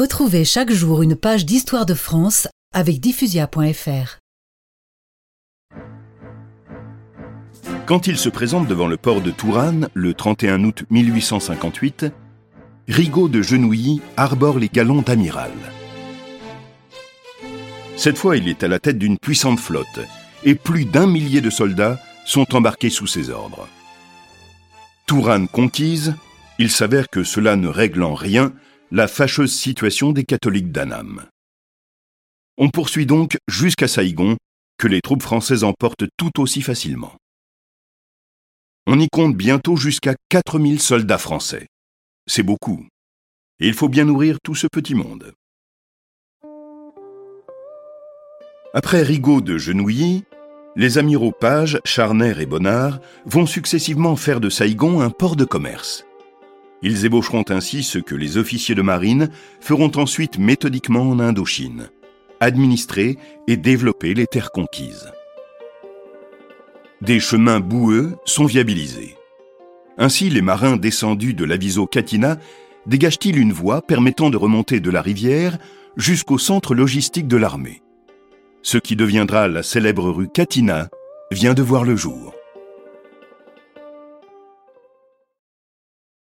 Retrouvez chaque jour une page d'histoire de France avec diffusia.fr. Quand il se présente devant le port de Touraine le 31 août 1858, Rigaud de Genouilly arbore les galons d'amiral. Cette fois, il est à la tête d'une puissante flotte et plus d'un millier de soldats sont embarqués sous ses ordres. Touraine conquise, il s'avère que cela ne règle en rien la fâcheuse situation des catholiques d'Annam. On poursuit donc jusqu'à Saïgon, que les troupes françaises emportent tout aussi facilement. On y compte bientôt jusqu'à 4000 soldats français. C'est beaucoup. Et il faut bien nourrir tout ce petit monde. Après Rigaud de Genouilly, les amiraux Page, Charner et Bonnard vont successivement faire de Saïgon un port de commerce. Ils ébaucheront ainsi ce que les officiers de marine feront ensuite méthodiquement en Indochine, administrer et développer les terres conquises. Des chemins boueux sont viabilisés. Ainsi, les marins descendus de l'aviso Katina dégagent-ils une voie permettant de remonter de la rivière jusqu'au centre logistique de l'armée? Ce qui deviendra la célèbre rue Katina vient de voir le jour.